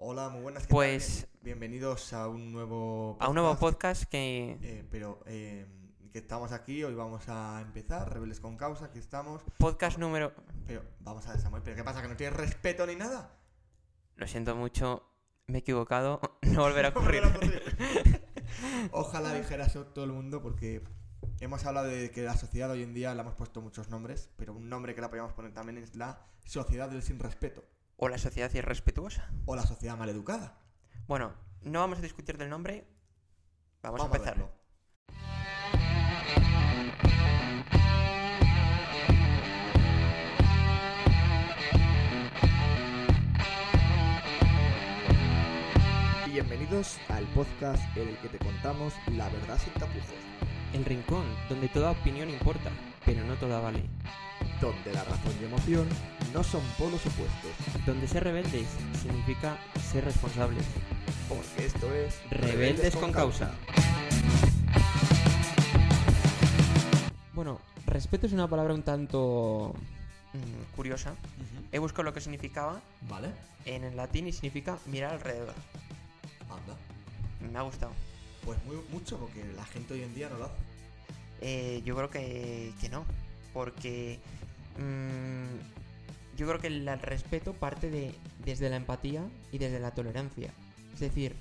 Hola, muy buenas. ¿qué Pues- tal? Bienvenidos a un nuevo A un nuevo podcast que... Eh, pero eh, que estamos aquí, hoy vamos a empezar, Rebeldes con Causa, aquí estamos. Podcast número... Pero vamos a ver, Samuel, ¿pero qué pasa? ¿Que no tienes respeto ni nada? Lo siento mucho, me he equivocado, no volverá a No ocurrir. volverá a ocurrir. Ojalá dijera eso todo el mundo porque hemos hablado de que la sociedad hoy en día le hemos puesto muchos nombres, pero un nombre que la podríamos poner también es la sociedad del sin respeto O la sociedad irrespetuosa. o la sociedad maleducada. Bueno, no vamos a discutir del nombre, vamos, a Vamos a empezar. verlo. Bienvenidos al podcast en el que te contamos la verdad sin tapujos, El rincón, donde toda opinión importa, pero no toda vale. donde la razón y emoción no son polos opuestos, Donde ser rebeldes significa ser responsables. porque esto es Rebeldes con causa. Bueno, respeto es una palabra un tanto mm, curiosa. He buscado lo que significaba Vale, en el latín y significa mirar alrededor. anda. Me ha gustado. Pues muy, mucho, porque la gente hoy en día no lo hace. Eh, yo creo que, que no, porque mm, yo creo que el, respeto parte de, desde la empatía y desde la tolerancia. Es decir,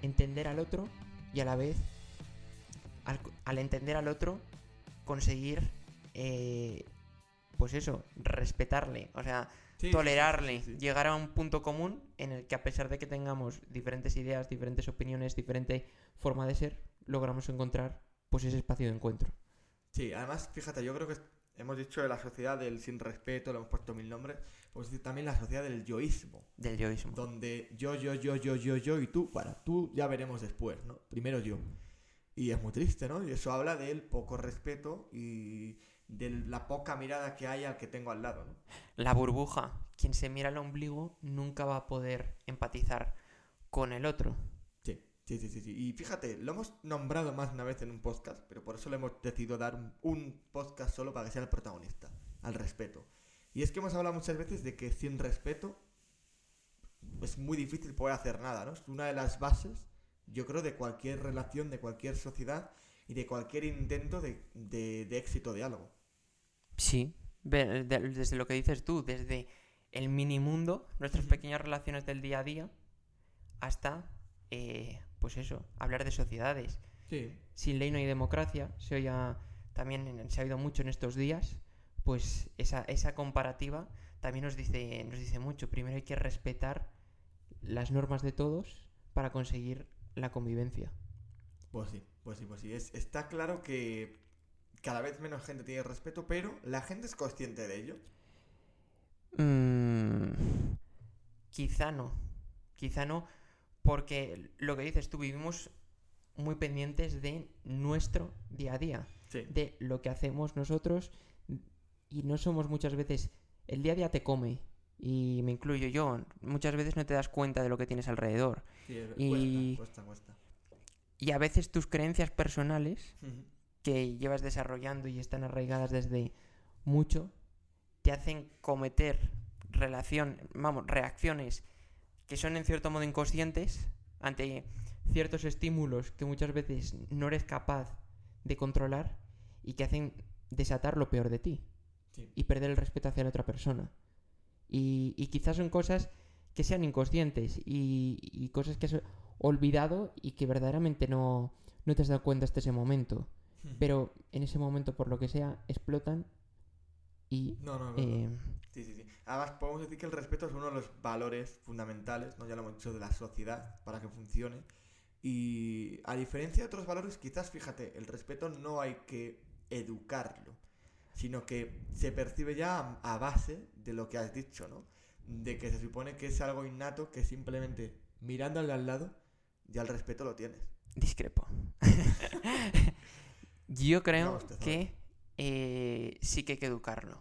entender al otro y a la vez, al, al entender al otro, conseguir, eh, pues eso, respetarle, o sea, tolerarle, sí, sí. llegar a un punto común en el que a pesar de que tengamos diferentes ideas, diferentes opiniones, diferente forma de ser, logramos encontrar pues ese espacio de encuentro. Sí, además, fíjate, yo creo que hemos dicho de la sociedad del sin respeto, le hemos puesto mil nombres, podemos decir también la sociedad del yoísmo, Del yoísmo. donde yo, yo, yo, yo, yo, yo y tú, para tú ya veremos después, ¿no? Primero yo. Y es muy triste, ¿no? Y eso habla del poco respeto y de la poca mirada que hay al que tengo al lado, ¿no? La burbuja. Quien se mira al ombligo nunca va a poder empatizar con el otro. Sí, sí, sí, sí. Y fíjate, lo hemos nombrado más una vez en un podcast, pero por eso le hemos decidido dar un, un podcast solo para que sea el protagonista, al respeto. Y es que hemos hablado muchas veces de que sin respeto es muy difícil poder hacer nada, ¿no? Es una de las bases, yo creo, de cualquier relación, de cualquier sociedad y de cualquier intento de, de- de éxito de algo. Sí. Desde lo que dices tú, desde el mini mundo, nuestras pequeñas relaciones del día a día, hasta, eh, pues eso, hablar de sociedades. Sí. Sin ley no hay democracia, se oía también se ha oído mucho en estos días, pues esa, esa comparativa también nos dice, nos dice mucho. Primero hay que respetar las normas de todos para conseguir la convivencia. Pues sí, pues sí, pues sí. Es, está claro que cada vez menos gente tiene respeto, pero la gente es consciente de ello. Mm, quizá no. Quizá no. Porque lo que dices tú, vivimos muy pendientes de nuestro día a día. Sí. De lo que hacemos nosotros. Y no somos muchas veces. El día a día te come. Y me incluyo yo. Muchas veces no te das cuenta de lo que tienes alrededor. Sí, Y- cuesta, cuesta, cuesta. Y a veces tus creencias personales que llevas desarrollando y están arraigadas desde mucho, te hacen cometer relación, vamos, reacciones que son en cierto modo inconscientes ante ciertos estímulos que muchas veces no eres capaz de controlar y que hacen desatar lo peor de ti Sí. y perder el respeto hacia la otra persona. Y, y quizás son cosas que sean inconscientes y, y cosas que has olvidado y que verdaderamente no, no te has dado cuenta hasta ese momento. Pero en ese momento, por lo que sea, explotan y... No, no, no, no. eh, Sí, sí, sí. Además, podemos decir que el respeto es uno de los valores fundamentales, ¿no? Ya lo hemos dicho, de la sociedad para que funcione. Y a diferencia de otros valores, quizás, fíjate, el respeto no hay que educarlo, sino que se percibe ya a, a base de lo que has dicho, ¿no? De que se supone que es algo innato que simplemente mirándole al lado ya el respeto lo tienes. discrepo. Yo creo No, que eh, sí que hay que educarlo.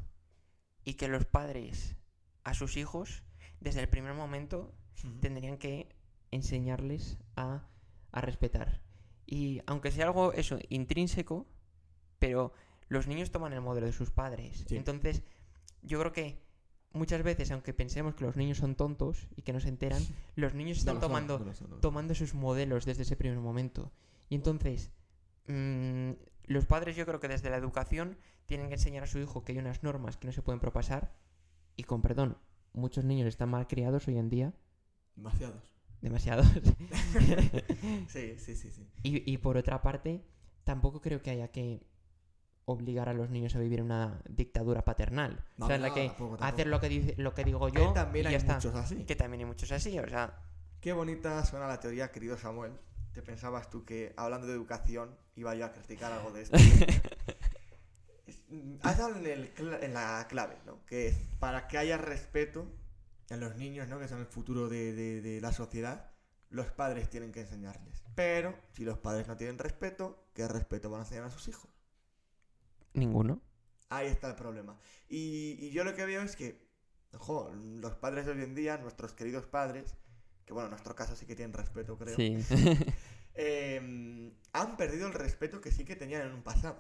Y que los padres a sus hijos, desde el primer momento, tendrían que enseñarles a, a respetar. Y aunque sea algo, eso, intrínseco, pero los niños toman el modelo de sus padres. Sí. Entonces, yo creo que muchas veces, aunque pensemos que los niños son tontos y que no se enteran, los niños No están son, tomando, no lo son, no lo son. tomando sus modelos desde ese primer momento. Y entonces, mm, los padres yo creo que desde la educación tienen que enseñar a su hijo que hay unas normas que no se pueden propasar. Y con perdón, muchos niños están mal criados hoy en día, Demasiados. demasiados. Sí, sí, sí, sí. y, y por otra parte, tampoco creo que haya que obligar a los niños a vivir una dictadura paternal. No, o sea, en la que tampoco, hacer tampoco. lo que, dice, lo que digo Que yo también y hay ya está. muchos así. Que también hay muchos así, o sea... Qué bonita suena la teoría, querido Samuel. ¿Te pensabas tú que hablando de educación iba yo a criticar algo de esto? Es- mm, Has dado en, el cla- en la clave, ¿no? Que es para que haya respeto en los niños, ¿no? Que son el futuro de, de- de la sociedad, los padres tienen que enseñarles. Pero si los padres no tienen respeto, ¿qué respeto van a enseñar a sus hijos? Ninguno. Ahí está el problema. Y, y yo lo que veo es que, ojo, los padres de hoy en día, nuestros queridos padres, que bueno, en nuestro caso sí que tienen respeto, creo, Sí. eh, han perdido el respeto que sí que tenían en un pasado.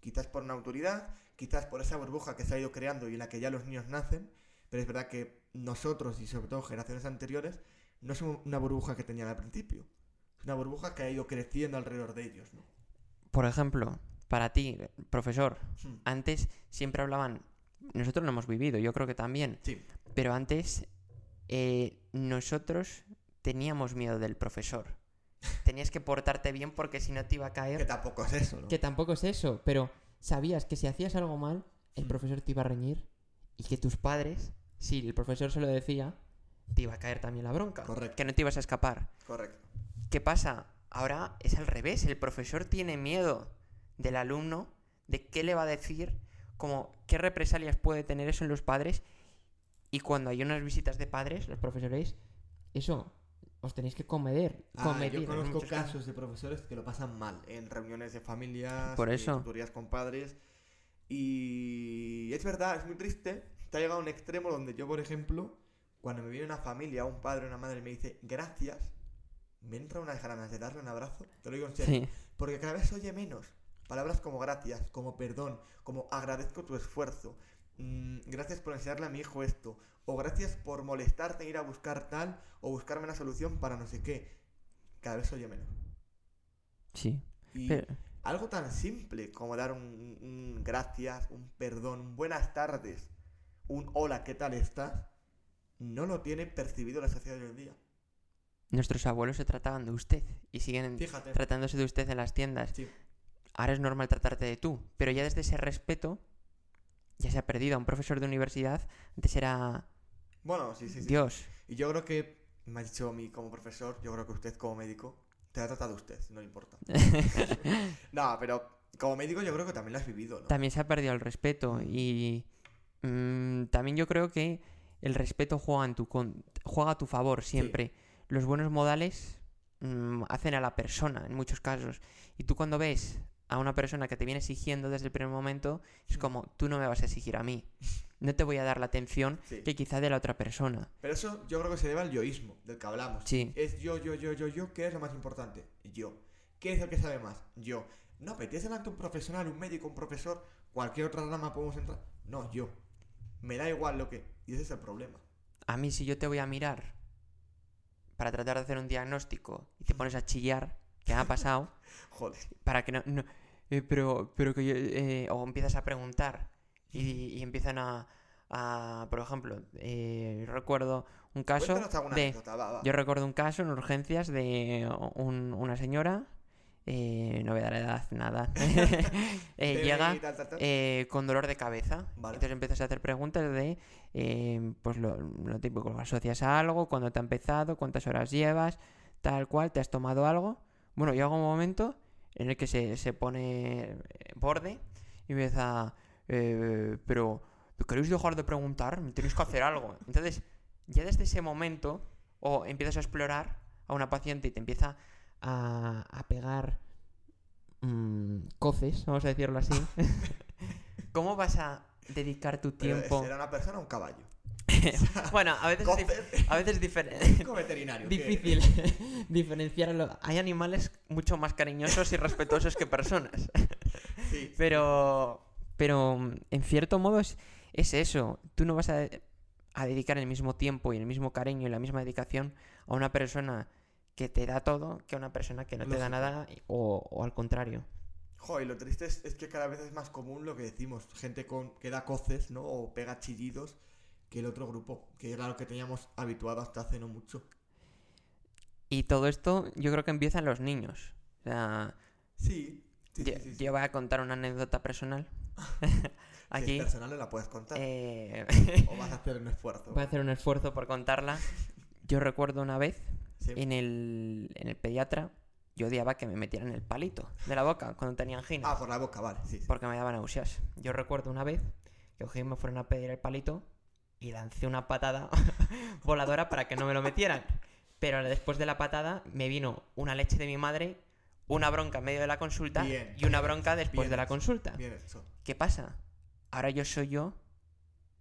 Quizás por una autoridad, quizás por esa burbuja que se ha ido creando y en la que ya los niños nacen, pero es verdad que nosotros y sobre todo generaciones anteriores no somos una burbuja que tenían al principio. Es una burbuja que ha ido creciendo alrededor de ellos, ¿no? Por ejemplo, para ti, profesor, Hmm. antes siempre hablaban... Nosotros lo hemos vivido, yo creo que también. Sí, Pero antes eh, nosotros teníamos miedo del profesor. Tenías que portarte bien porque si no te iba a que caer... tampoco es eso, ¿no? Que tampoco es eso, pero sabías que si hacías algo mal, el Mm. profesor te iba a reñir y que tus padres, si el profesor se lo decía, te iba a caer también la bronca. Correcto. Que no te ibas a escapar. Correcto. ¿Qué pasa? Ahora es al revés. El profesor tiene miedo del alumno, de qué le va a decir, como qué represalias puede tener eso en los padres. Y cuando hay unas visitas de padres, los profesores, eso, os tenéis que comedir. Ah, comedir yo en conozco casos de profesores que lo pasan mal en reuniones de familias, Por eh, eso. tutorías con padres. Y es verdad, es muy triste. Te ha llegado a un extremo donde yo, por ejemplo, cuando me viene una familia, un padre, una madre y me dice gracias, me entra unas ganas de darle un abrazo. Te lo digo en serio. Sí, Porque cada vez se oye menos. Palabras como gracias, como perdón, como agradezco tu esfuerzo. Mm, gracias por enseñarle a mi hijo esto. O gracias por molestarte en ir a buscar tal o buscarme una solución para no sé qué. Cada vez oye menos. sí. Y Pero- algo tan simple como dar un, un gracias, un perdón, un buenas tardes, un hola, ¿qué tal estás? No lo tiene percibido la sociedad de hoy en día. nuestros abuelos se trataban de usted y siguen Fíjate. tratándose de usted en las tiendas. Sí. Ahora es normal tratarte de tú, pero ya desde ese respeto ya se ha perdido. A un profesor de universidad antes era Bueno, sí, sí, sí. Dios. Y yo creo que, me ha dicho a mí como profesor, yo creo que usted como médico, te ha tratado usted, no le importa. no, pero como médico yo creo que también lo has vivido, ¿no? también se ha perdido el respeto y mm, también yo creo que el respeto juega, en tu con- juega a tu favor siempre. Los buenos modales mm, hacen a la persona en muchos casos. Y tú cuando ves a una persona que te viene exigiendo desde el primer momento, es Mm. como, tú no me vas a exigir a mí. No te voy a dar la atención Sí. que quizá de la otra persona. Pero eso yo creo que se debe al yoísmo, del que hablamos. Sí. Es yo, yo, yo, yo, yo, ¿qué es lo más importante? Yo. ¿Quién es el que sabe más? Yo. No, pero tienes delante un profesional, un médico, un profesor, cualquier otra rama podemos entrar. No, yo. Me da igual lo que... Y ese es el problema. A mí si yo te voy a mirar para tratar de hacer un diagnóstico y te pones a chillar, ¿qué ha pasado? Joder. para que no, no- eh, pero pero que yo, eh, o empiezas a preguntar y, y empiezan a, a, por ejemplo eh, recuerdo un caso de anécdota, va, va. yo recuerdo un caso en urgencias de un- una señora eh, no voy a dar edad nada Eh, llega tal, tal, tal. eh, con dolor de cabeza. Vale. Entonces empiezas a hacer preguntas de, pues lo, lo típico, lo asocias a algo, cuándo te ha empezado, cuántas horas llevas, tal cual, te has tomado algo. Bueno, llega un momento en el que se, se pone eh, borde y empieza, eh, pero ¿queréis dejar de preguntar? Tenéis que hacer algo. Entonces, ya desde ese momento, o empiezas a explorar a una paciente y te empieza a, a pegar mm, coces, vamos a decirlo así. ¿Cómo vas a dedicar tu tiempo? ¿Era una persona o un caballo? bueno, a veces, es a veces es diferente. Médico veterinario. ¿qué? difícil diferenciarlo. Hay animales mucho más cariñosos y respetuosos que personas. Sí. Pero, pero en cierto modo es, es eso. Tú no vas a a dedicar el mismo tiempo y el mismo cariño y la misma dedicación a una persona que te da todo que a una persona que no te da nada o, o al contrario. Joder, y lo triste es, es que cada vez es más común lo que decimos, gente con, que da coces, ¿no? O pega chillidos que el otro grupo, que era lo que teníamos habituado hasta hace no mucho. Y todo esto yo creo que empieza en los niños. O sea, Sí, sí, yo, sí, sí, yo voy a contar una anécdota personal. Si Aquí es personal, no la puedes contar. eh, O vas a hacer un esfuerzo. voy a hacer un esfuerzo por contarla. Yo recuerdo una vez en el, en el pediatra, yo odiaba que me metieran el palito de la boca cuando tenía anginas. Ah, por la boca, vale, sí. porque me daban náuseas. Yo recuerdo una vez que cogí me fueron a pedir el palito y lancé una patada voladora para que no me lo metieran. Pero después de la patada me vino una leche de mi madre, una bronca en medio de la consulta Bien. y una bronca después Bien de la consulta. Bien hecho. ¿Qué pasa? Ahora yo soy yo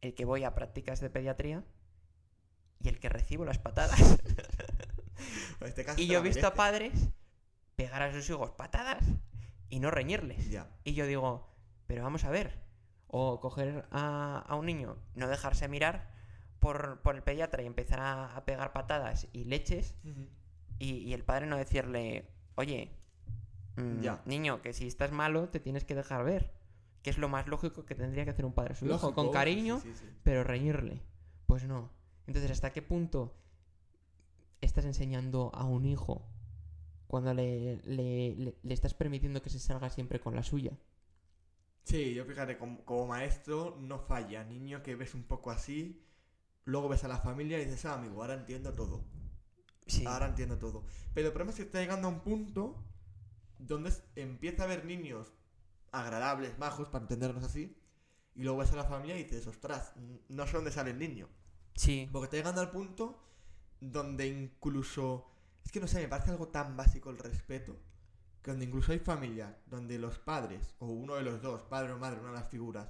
el que voy a prácticas de pediatría y el que recibo las patadas. Este caso y yo he visto a padres pegar a sus hijos patadas y no reñirles. Ya. Y yo digo, pero vamos a ver. O coger a, a un niño, no dejarse mirar por, por el pediatra y empezar a, a pegar patadas y leches. Y, y el padre no decirle, oye, mm, Ya. niño, que si estás malo te tienes que dejar ver. Que es lo más lógico que tendría que hacer un padre su hijo. Con cariño, sí, sí, sí. pero reñirle. Pues no. Entonces, ¿hasta qué punto estás enseñando a un hijo cuando le, le- le- le estás permitiendo que se salga siempre con la suya? Sí, yo fíjate, como, como maestro no falla. Niño que ves un poco así, luego ves a la familia y dices, ah, amigo, ahora entiendo todo. Sí. Ahora entiendo todo. Pero el problema es que está llegando a un punto donde empieza a haber niños agradables, majos, para entendernos así, y luego ves a la familia y dices, ostras, no sé dónde sale el niño. Sí. Porque está llegando al punto donde incluso... Es que no sé, me parece algo tan básico el respeto, que donde incluso hay familias donde los padres, o uno de los dos, padre o madre, una de las figuras,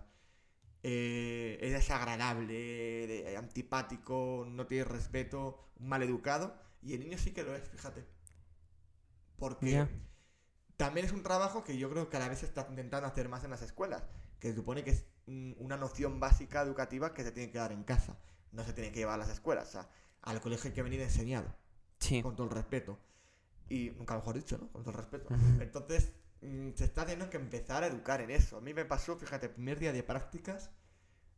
eh, es desagradable, de- antipático, no tiene respeto, mal educado, y el niño sí que lo es, fíjate. Porque Ya. también es un trabajo que yo creo que a la vez se está intentando hacer más en las escuelas, que se supone que es mm, una noción básica educativa que se tiene que dar en casa, no se tiene que llevar a las escuelas, o sea, al colegio hay que venir enseñado, Sí. con todo el respeto. Y nunca mejor dicho, ¿no? Con todo el respeto. Entonces, mm, se está teniendo que empezar a educar en eso. A mí me pasó, fíjate, primer día de prácticas,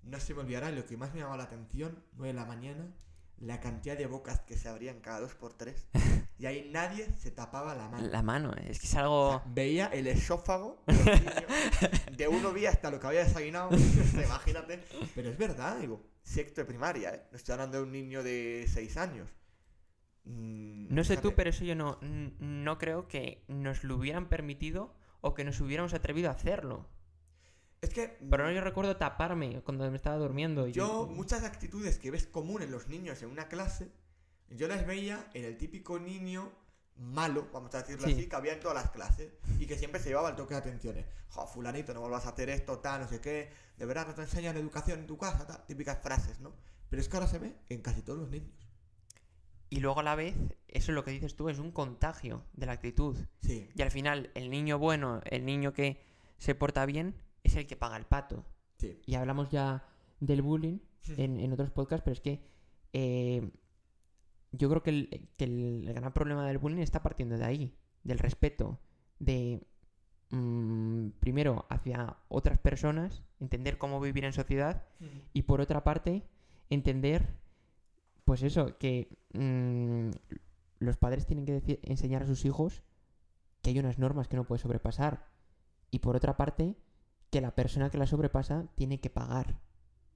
no se me olvidará, lo que más me llamaba la atención, 9 de la mañana, la cantidad de bocas que se abrían cada dos por tres. y ahí nadie se tapaba la mano. La mano, es que es O algo... sea, veía el esófago de, uno vi hasta lo que había desayunado, imagínate. Pero es verdad, digo, sexto de primaria, ¿eh? No estoy hablando de un niño de 6 años. Mm, No sé tú, pero eso yo no, no creo que nos lo hubieran permitido o que nos hubiéramos atrevido a hacerlo. Es que Pero no yo recuerdo taparme cuando me estaba durmiendo. y- yo, muchas actitudes que ves común en los niños en una clase, yo las veía en el típico niño malo, vamos a decirlo Sí. así, que había en todas las clases y que siempre se llevaba el toque de atenciones. Jo, fulanito, no vuelvas a hacer esto, tal, no sé qué, de verdad no te enseñan educación en tu casa, tal, típicas frases, ¿no? Pero es que ahora se ve en casi todos los niños. Y luego a la vez, eso es lo que dices tú, es un contagio de la actitud. Sí, Y al final, el niño bueno, el niño que se porta bien, es el que paga el pato. sí. Y hablamos ya del bullying en, en otros podcasts, pero es que eh, yo creo que el, que el gran problema del bullying está partiendo de ahí, del respeto, de mm, primero hacia otras personas, entender cómo vivir en sociedad y por otra parte entender, pues eso, que mm, los padres tienen que enseñar a sus hijos que hay unas normas que no puede sobrepasar y por otra parte que la persona que la sobrepasa tiene que pagar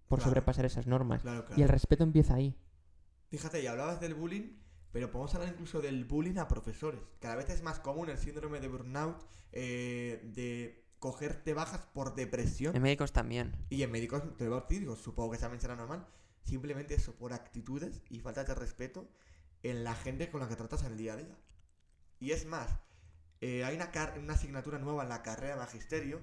por Claro. sobrepasar esas normas. Claro, claro. Y el respeto empieza ahí. Fíjate, y hablabas del bullying, pero podemos hablar incluso del bullying a profesores. Cada vez es más común el síndrome de burnout, eh, de cogerte bajas por depresión. En médicos también. Y en médicos, te lo digo, supongo que también será normal. Simplemente eso, por actitudes y falta de respeto en la gente con la que tratas en el día a día. Y es más, eh, hay una, una asignatura nueva en la carrera de magisterio,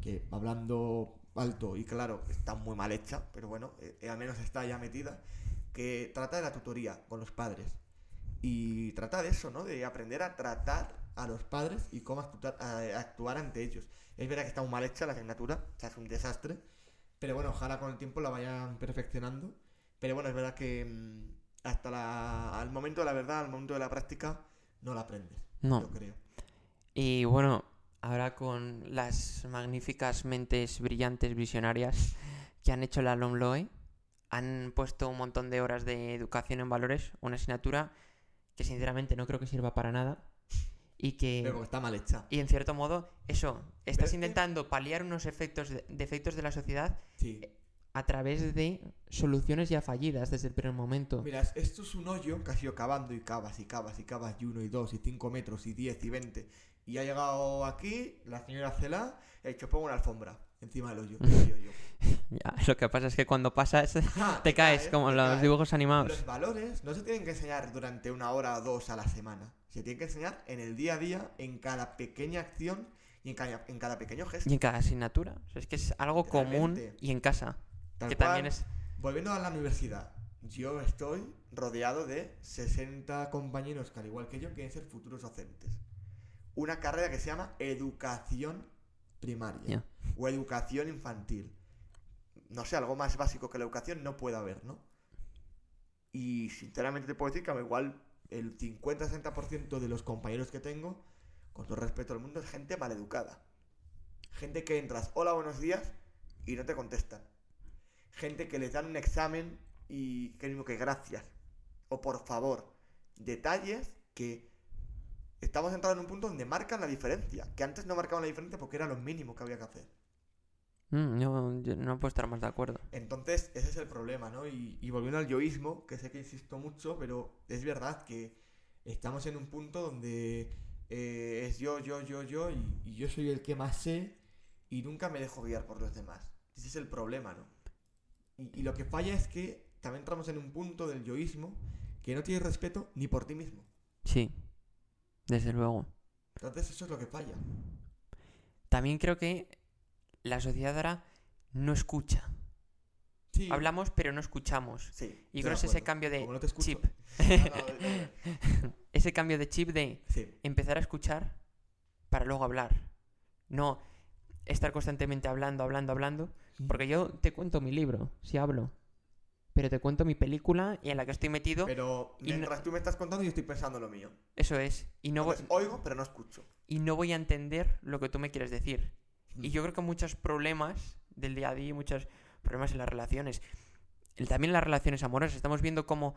que hablando alto y claro, está muy mal hecha, pero bueno, eh, al menos está ya metida, que trata de la tutoría con los padres. Y trata de eso, ¿no? De aprender a tratar a los padres y cómo actuar, a- actuar ante ellos. Es verdad que está muy mal hecha la asignatura, o sea, es un desastre, pero bueno, ojalá con el tiempo la vayan perfeccionando. Pero bueno, es verdad que mm, hasta la, al momento de la verdad, al momento de la práctica, no la aprendes. No. Yo creo. Y bueno, ahora con las magníficas mentes brillantes, visionarias que han hecho la LOMLOE, han puesto un montón de horas de educación en valores, una asignatura que sinceramente no creo que sirva para nada y que... Pero está mal hecha. Y en cierto modo, eso, estás que- intentando paliar unos efectos de, defectos de la sociedad Sí. a través de soluciones ya fallidas desde el primer momento. Mira, es- esto es un hoyo que has ido cavando y cavas y cavas y cavas y uno y dos y cinco metros y diez y veinte. Y ha llegado aquí la señora Cela y ha dicho pongo una alfombra encima del hoyo. Ya, lo que pasa es que cuando pasas Ah, te caes, como te los caes. dibujos animados. Los valores no se tienen que enseñar durante una hora o dos a la semana. Se tienen que enseñar en el día a día, en cada pequeña acción y en cada, en cada pequeño gesto. Y en cada asignatura. O sea, es que es algo común y en casa. Tal que cual. también es... Volviendo a la universidad, yo estoy rodeado de 60 compañeros que al igual que yo quieren ser futuros docentes. Una carrera que se llama educación primaria o educación infantil. No sé, algo más básico que la educación no puede haber, ¿no? Y sinceramente te puedo decir que a mí igual el 50-60% de los compañeros que tengo, con todo respeto al mundo, es gente maleducada. Gente que entras, hola, buenos días, y no te contestan. Gente que les dan un examen y que mismo que gracias. O por favor. Detalles que estamos entrando en un punto donde marcan la diferencia. Que antes no marcaban la diferencia porque era lo mínimo que había que hacer. Mm, yo, yo no puedo estar más de acuerdo. Entonces, ese es el problema, ¿no? Y, y volviendo al yoísmo, que sé que insisto mucho, pero es verdad que estamos en un punto donde eh, es yo, yo, yo, yo, y, y yo soy el que más sé y nunca me dejo guiar por los demás. Ese es el problema, ¿no? Y, y lo que falla es que también entramos en un punto del yoísmo que no tienes respeto ni por ti mismo. Sí, desde luego. Entonces, eso es lo que falla. También creo que la sociedad ahora no escucha. Sí. Hablamos, pero no escuchamos. Sí. Y creo que es ese cambio de no escucho- chip. No, no, ese cambio de chip de Sí. empezar a escuchar para luego hablar. No estar constantemente hablando, hablando, hablando. Porque yo te cuento mi libro, si hablo. Pero te cuento mi película y en la que estoy metido. Pero Y mientras tú me estás contando, yo estoy pensando en lo mío. Eso es. Y no, voy, oigo, pero no escucho. y no voy a entender lo que tú me quieres decir. Y Mm. yo creo que muchos problemas del día a día, muchos problemas en las relaciones, el- también en las relaciones amorosas, estamos viendo cómo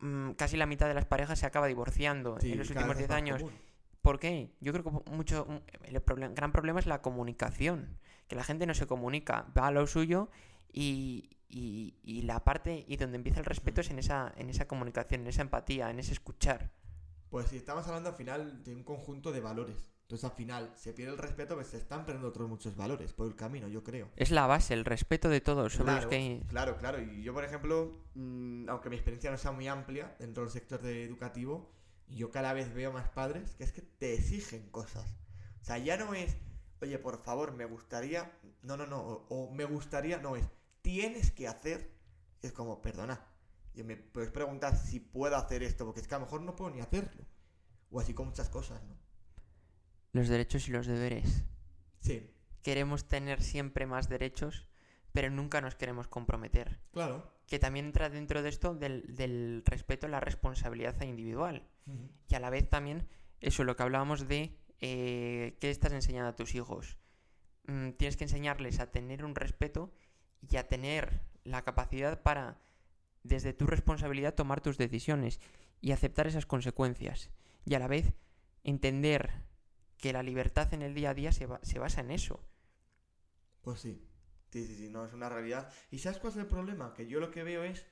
mm, casi la mitad de las parejas se acaba divorciando Sí, en los últimos vez es 10 más años. común. ¿Por qué? Yo creo que mucho un- el problem- gran problema es la comunicación, que la gente no se comunica, va a lo suyo y, y- y la parte y donde empieza el respeto es en esa, en esa comunicación, en esa empatía, en ese escuchar. Pues si estamos hablando al final de un conjunto de valores. Entonces al final se pierde el respeto, pues se están perdiendo otros muchos valores por el camino, yo creo. Es la base, el respeto de todos sobre los Claro, que... claro, claro. Y yo, por ejemplo, mm, aunque mi experiencia no sea muy amplia dentro del sector de educativo, yo cada vez veo más padres que es que te exigen cosas. O sea, ya no es, oye, por favor, me gustaría. No, no, no. O, o me gustaría, no es, tienes que hacer. Es como, perdona. Y me puedes preguntar si puedo hacer esto, porque es que a lo mejor no puedo ni hacerlo. O así con muchas cosas, ¿no? Los derechos y los deberes. Sí, Queremos tener siempre más derechos, pero nunca nos queremos comprometer. claro. Que también entra dentro de esto del, del respeto a la responsabilidad individual. Y a la vez también, eso, lo que hablábamos de eh, qué estás enseñando a tus hijos. Mm, tienes que enseñarles a tener un respeto y a tener la capacidad para, desde tu responsabilidad, tomar tus decisiones y aceptar esas consecuencias. Y a la vez entender que la libertad en el día a día se, se basa en eso. Pues sí. Sí, sí, sí, no, es una realidad. ¿Y sabes cuál es el problema? Que yo lo que veo es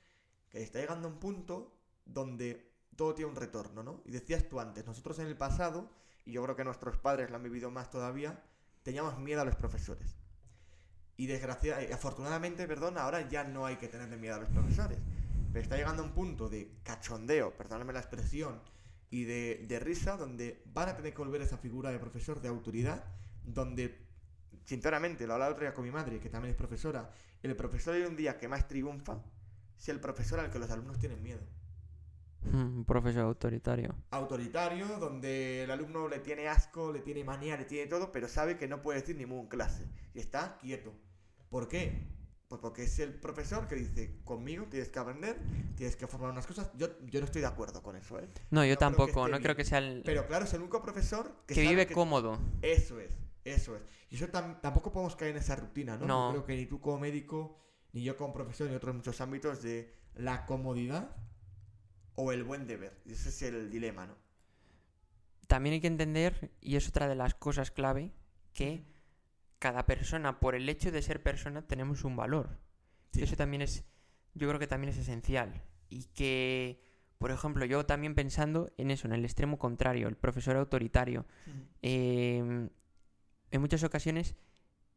que está llegando a un punto donde todo tiene un retorno, ¿no? Y decías tú antes, nosotros en el pasado, y yo creo que nuestros padres lo han vivido más todavía, teníamos miedo a los profesores. Y desgraciadamente, afortunadamente, perdón, ahora ya no hay que tenerle miedo a los profesores. Pero está llegando a un punto de cachondeo, perdóname la expresión, y de, de risa, donde van a tener que volver a esa figura de profesor de autoridad, donde, sinceramente, lo hablaba otro día con mi madre, que también es profesora, el profesor hoy un día que más triunfa es el profesor al que los alumnos tienen miedo. Un profesor autoritario. Autoritario, donde el alumno le tiene asco, le tiene manía, le tiene todo, pero sabe que no puede decir ni mu en clase. Y está quieto. ¿Por qué? Pues porque es el profesor que dice, conmigo tienes que aprender, tienes que formar unas cosas. Yo, yo no estoy de acuerdo con eso, ¿eh? No, yo No tampoco, no creo que sea el Pero claro, es el único profesor que, que vive que- cómodo. Eso es, eso es. Y eso tam- tampoco podemos caer en esa rutina, ¿no? No. Yo creo que ni tú como médico, ni yo como profesor, ni otros muchos ámbitos de la comodidad o el buen deber. Y ese es el dilema, ¿no? También hay que entender, y es otra de las cosas clave, que cada persona, por el hecho de ser persona, tenemos un valor. Sí. Eso también es, yo creo que también es esencial. Y que, por ejemplo, yo también pensando en eso, en el extremo contrario, el profesor autoritario, eh, en muchas ocasiones,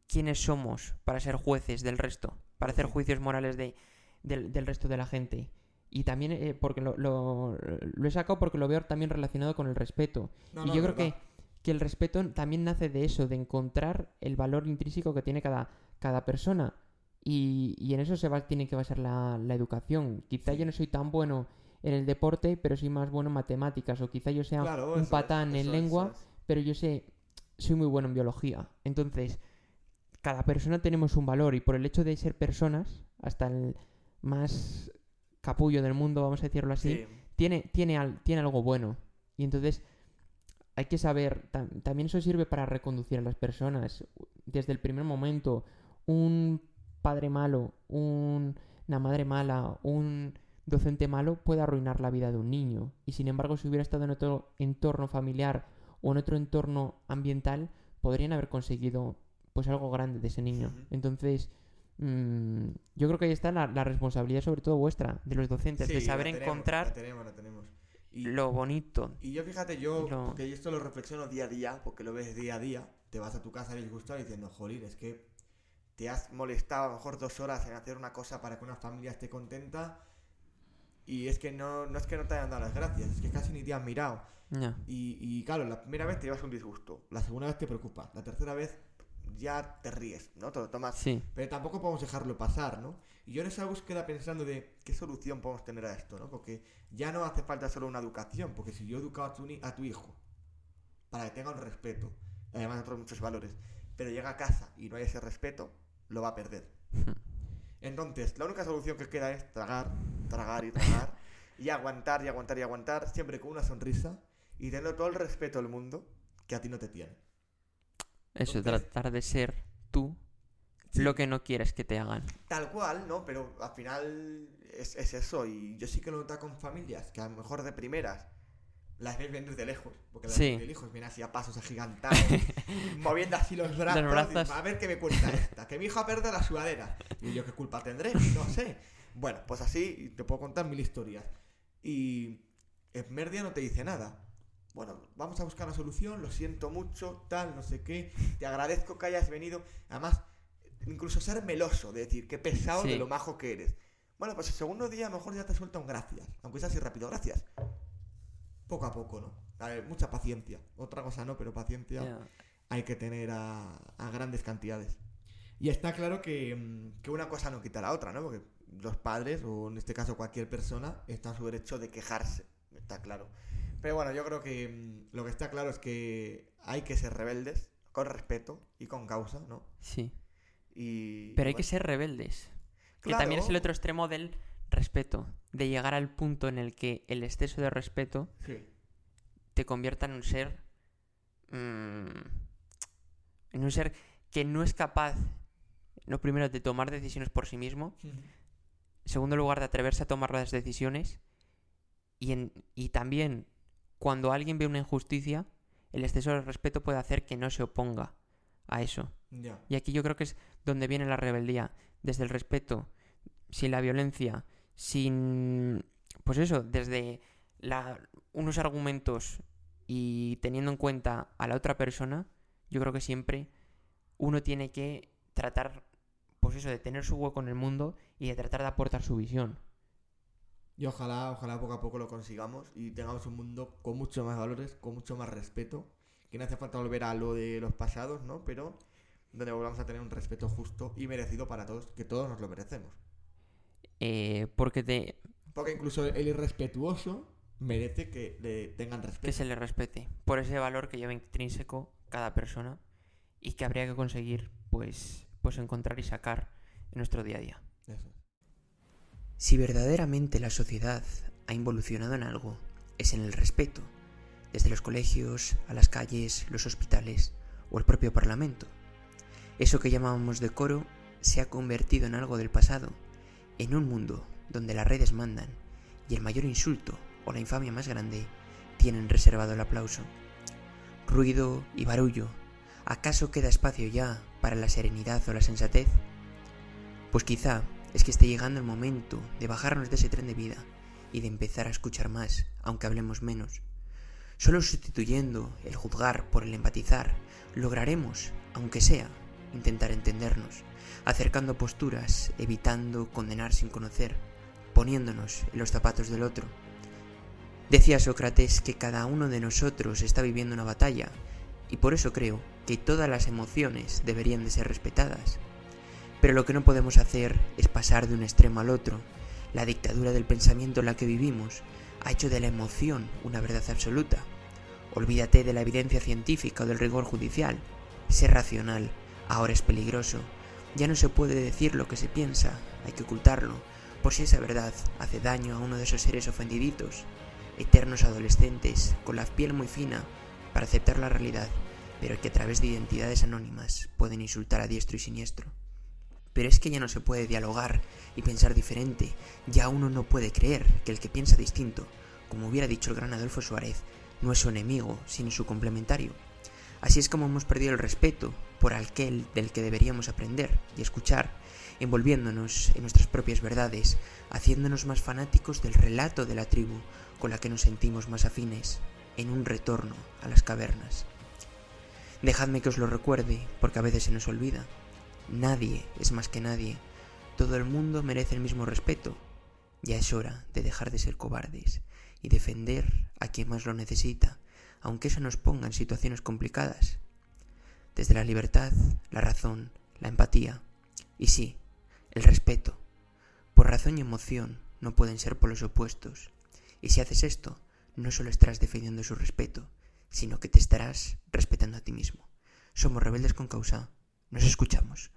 ¿quiénes somos para ser jueces del resto? Para hacer juicios morales de, del, del resto de la gente. Y también, eh, porque lo, lo, lo he sacado porque lo veo también relacionado con el respeto. No, y no, yo creo que. Que el respeto también nace de eso, de encontrar el valor intrínseco que tiene cada, cada persona. Y, y en eso se va, tiene que basar la, la educación. Quizá Sí. yo no soy tan bueno en el deporte, pero soy más bueno en matemáticas. O quizá yo sea Claro, un eso es, patán en es, lengua, eso es. pero yo sé, soy muy bueno en biología. Entonces, cada persona tenemos un valor y por el hecho de ser personas, hasta el más capullo del mundo, vamos a decirlo así, Sí. tiene, tiene, al- tiene algo bueno. Y entonces hay que saber, tam- también eso sirve para reconducir a las personas. Desde el primer momento, un padre malo, un- una madre mala, un docente malo puede arruinar la vida de un niño. Y sin embargo, si hubiera estado en otro entorno familiar o en otro entorno ambiental, podrían haber conseguido pues algo grande de ese niño. Entonces, mm, yo creo que ahí está la, la responsabilidad, sobre todo vuestra, de los docentes, de saber la tenemos, encontrar La tenemos, la tenemos. Y, lo bonito. y yo fíjate, yo, Lo- porque esto lo reflexiono día a día, porque lo ves día a día, te vas a tu casa disgustado diciendo, jolín, es que te has molestado a lo mejor dos horas en hacer una cosa para que una familia esté contenta y es que no, no es que no te hayan dado las gracias, es que casi ni te han mirado. Y, y claro, la primera vez te llevas un disgusto, la segunda vez te preocupa, la tercera vez ya te ríes, ¿no? Te lo tomas Sí, pero tampoco podemos dejarlo pasar, ¿no? Y yo en esa búsqueda pensando de qué solución podemos tener a esto, ¿no? Porque ya no hace falta solo una educación, porque si yo he educado a tu, a tu hijo para que tenga un respeto, además otros muchos valores, pero llega a casa y no hay ese respeto, lo va a perder. Entonces, la única solución que queda es tragar, tragar y tragar, y aguantar y aguantar y aguantar, siempre con una sonrisa y teniendo todo el respeto del mundo que a ti no te tiene. Eso, Entonces- tratar de ser tú Sí. lo que no quieres que te hagan. Tal cual, ¿no? Pero al final es, es eso. Y yo sí que lo he notado con familias que a lo mejor de primeras las ves venir de lejos. Porque las Sí. ves de lejos viene así a pasos agigantados, moviendo así los brazos. Los brazos. a ver qué me cuenta esta. Que mi hija pierde la sudadera. Y yo, ¿qué culpa tendré? No sé. Bueno, pues así te puedo contar mil historias. Y en Merdia no te dice nada. Bueno, vamos a buscar una solución, lo siento mucho, tal, no sé qué. Te agradezco que hayas venido. Además, incluso ser meloso, de decir, qué pesado Sí. de lo majo que eres. Bueno, pues el segundo día a lo mejor ya te suelta un gracias. Aunque sea así rápido, gracias. Poco a poco, ¿no? A ver, mucha paciencia. Otra cosa no, pero paciencia hay que tener a, a grandes cantidades. Y está claro que, mm, que una cosa no quita la otra, ¿no? Porque los padres, o en este caso cualquier persona, está en su derecho de quejarse. Está claro. Pero bueno, yo creo que mm, lo que está claro es que hay que ser rebeldes, con respeto y con causa, ¿no? Sí. Y, Pero hay que bueno, ser rebeldes. Que también es el claro. otro extremo del respeto. De llegar al punto en el que el exceso de respeto Sí. te convierta en un ser. mm, en un ser que no es capaz, no primero, de tomar decisiones por sí mismo. En segundo lugar, de atreverse a tomar las decisiones. Y, en, y también, cuando alguien ve una injusticia, el exceso de respeto puede hacer que no se oponga a eso. Y aquí yo creo que es donde viene la rebeldía. Desde el respeto, sin la violencia, sin... Pues eso, desde la- unos argumentos y teniendo en cuenta a la otra persona, yo creo que siempre uno tiene que tratar, pues eso, de tener su hueco en el mundo y de tratar de aportar su visión. Y ojalá, ojalá poco a poco lo consigamos y tengamos un mundo con mucho más valores, con mucho más respeto. Que no hace falta volver a lo de los pasados, ¿no? Pero donde volvamos a tener un respeto justo y merecido para todos, que todos nos lo merecemos. Eh, porque te, Porque incluso el irrespetuoso merece que le tengan que respeto. se le respete por ese valor que lleva intrínseco cada persona y que habría que conseguir pues pues encontrar y sacar en nuestro día a día. Eso. Si verdaderamente la sociedad ha involucionado en algo, es en el respeto, desde los colegios, a las calles, los hospitales o el propio Parlamento. Eso que llamábamos decoro se ha convertido en algo del pasado, en un mundo donde las redes mandan y el mayor insulto o la infamia más grande tienen reservado el aplauso. Ruido y barullo, ¿acaso queda espacio ya para la serenidad o la sensatez? Pues quizá es que esté llegando el momento de bajarnos de ese tren de vida y de empezar a escuchar más, aunque hablemos menos. Solo sustituyendo el juzgar por el empatizar, lograremos, aunque sea, intentar entendernos, acercando posturas, evitando condenar sin conocer, poniéndonos en los zapatos del otro. Decía Sócrates que cada uno de nosotros está viviendo una batalla, y por eso creo que todas las emociones deberían de ser respetadas. Pero lo que no podemos hacer es pasar de un extremo al otro. La dictadura del pensamiento en la que vivimos ha hecho de la emoción una verdad absoluta. Olvídate de la evidencia científica o del rigor judicial. Ser racional ahora es peligroso. Ya no se puede decir lo que se piensa, hay que ocultarlo, por si esa verdad hace daño a uno de esos seres ofendiditos, eternos adolescentes, con la piel muy fina, para aceptar la realidad, pero que a través de identidades anónimas pueden insultar a diestro y siniestro. Pero es que ya no se puede dialogar y pensar diferente, ya uno no puede creer que el que piensa distinto, como hubiera dicho el gran Adolfo Suárez, no es su enemigo, sino su complementario. Así es como hemos perdido el respeto por aquel del que deberíamos aprender y escuchar, envolviéndonos en nuestras propias verdades, haciéndonos más fanáticos del relato de la tribu con la que nos sentimos más afines, en un retorno a las cavernas. Dejadme que os lo recuerde, porque a veces se nos olvida. Nadie es más que nadie. Todo el mundo merece el mismo respeto. Ya es hora de dejar de ser cobardes y defender a quien más lo necesita, aunque eso nos ponga en situaciones complicadas. Desde la libertad, la razón, la empatía y sí, el respeto. Por razón y emoción no pueden ser por los opuestos. Y si haces esto, no solo estarás defendiendo su respeto, sino que te estarás respetando a ti mismo. Somos rebeldes con causa. Nos escuchamos.